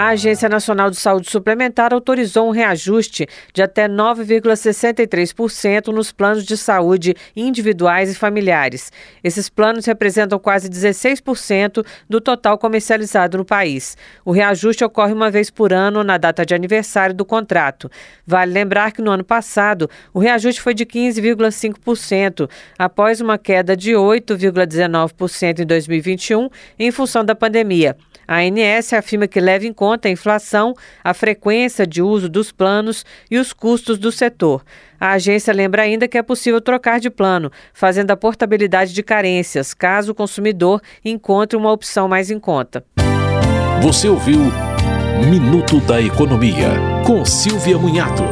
A Agência Nacional de Saúde Suplementar autorizou um reajuste de até 9,63% nos planos de saúde individuais e familiares. Esses planos representam quase 16% do total comercializado no país. O reajuste ocorre uma vez por ano na data de aniversário do contrato. Vale lembrar que no ano passado o reajuste foi de 15,5%, após uma queda de 8,19% em 2021 em função da pandemia. A ANS afirma que leva em conta a inflação, a frequência de uso dos planos e os custos do setor. A agência lembra ainda que é possível trocar de plano, fazendo a portabilidade de carências, caso o consumidor encontre uma opção mais em conta. Você ouviu Minuto da Economia, com Silvia Munhato.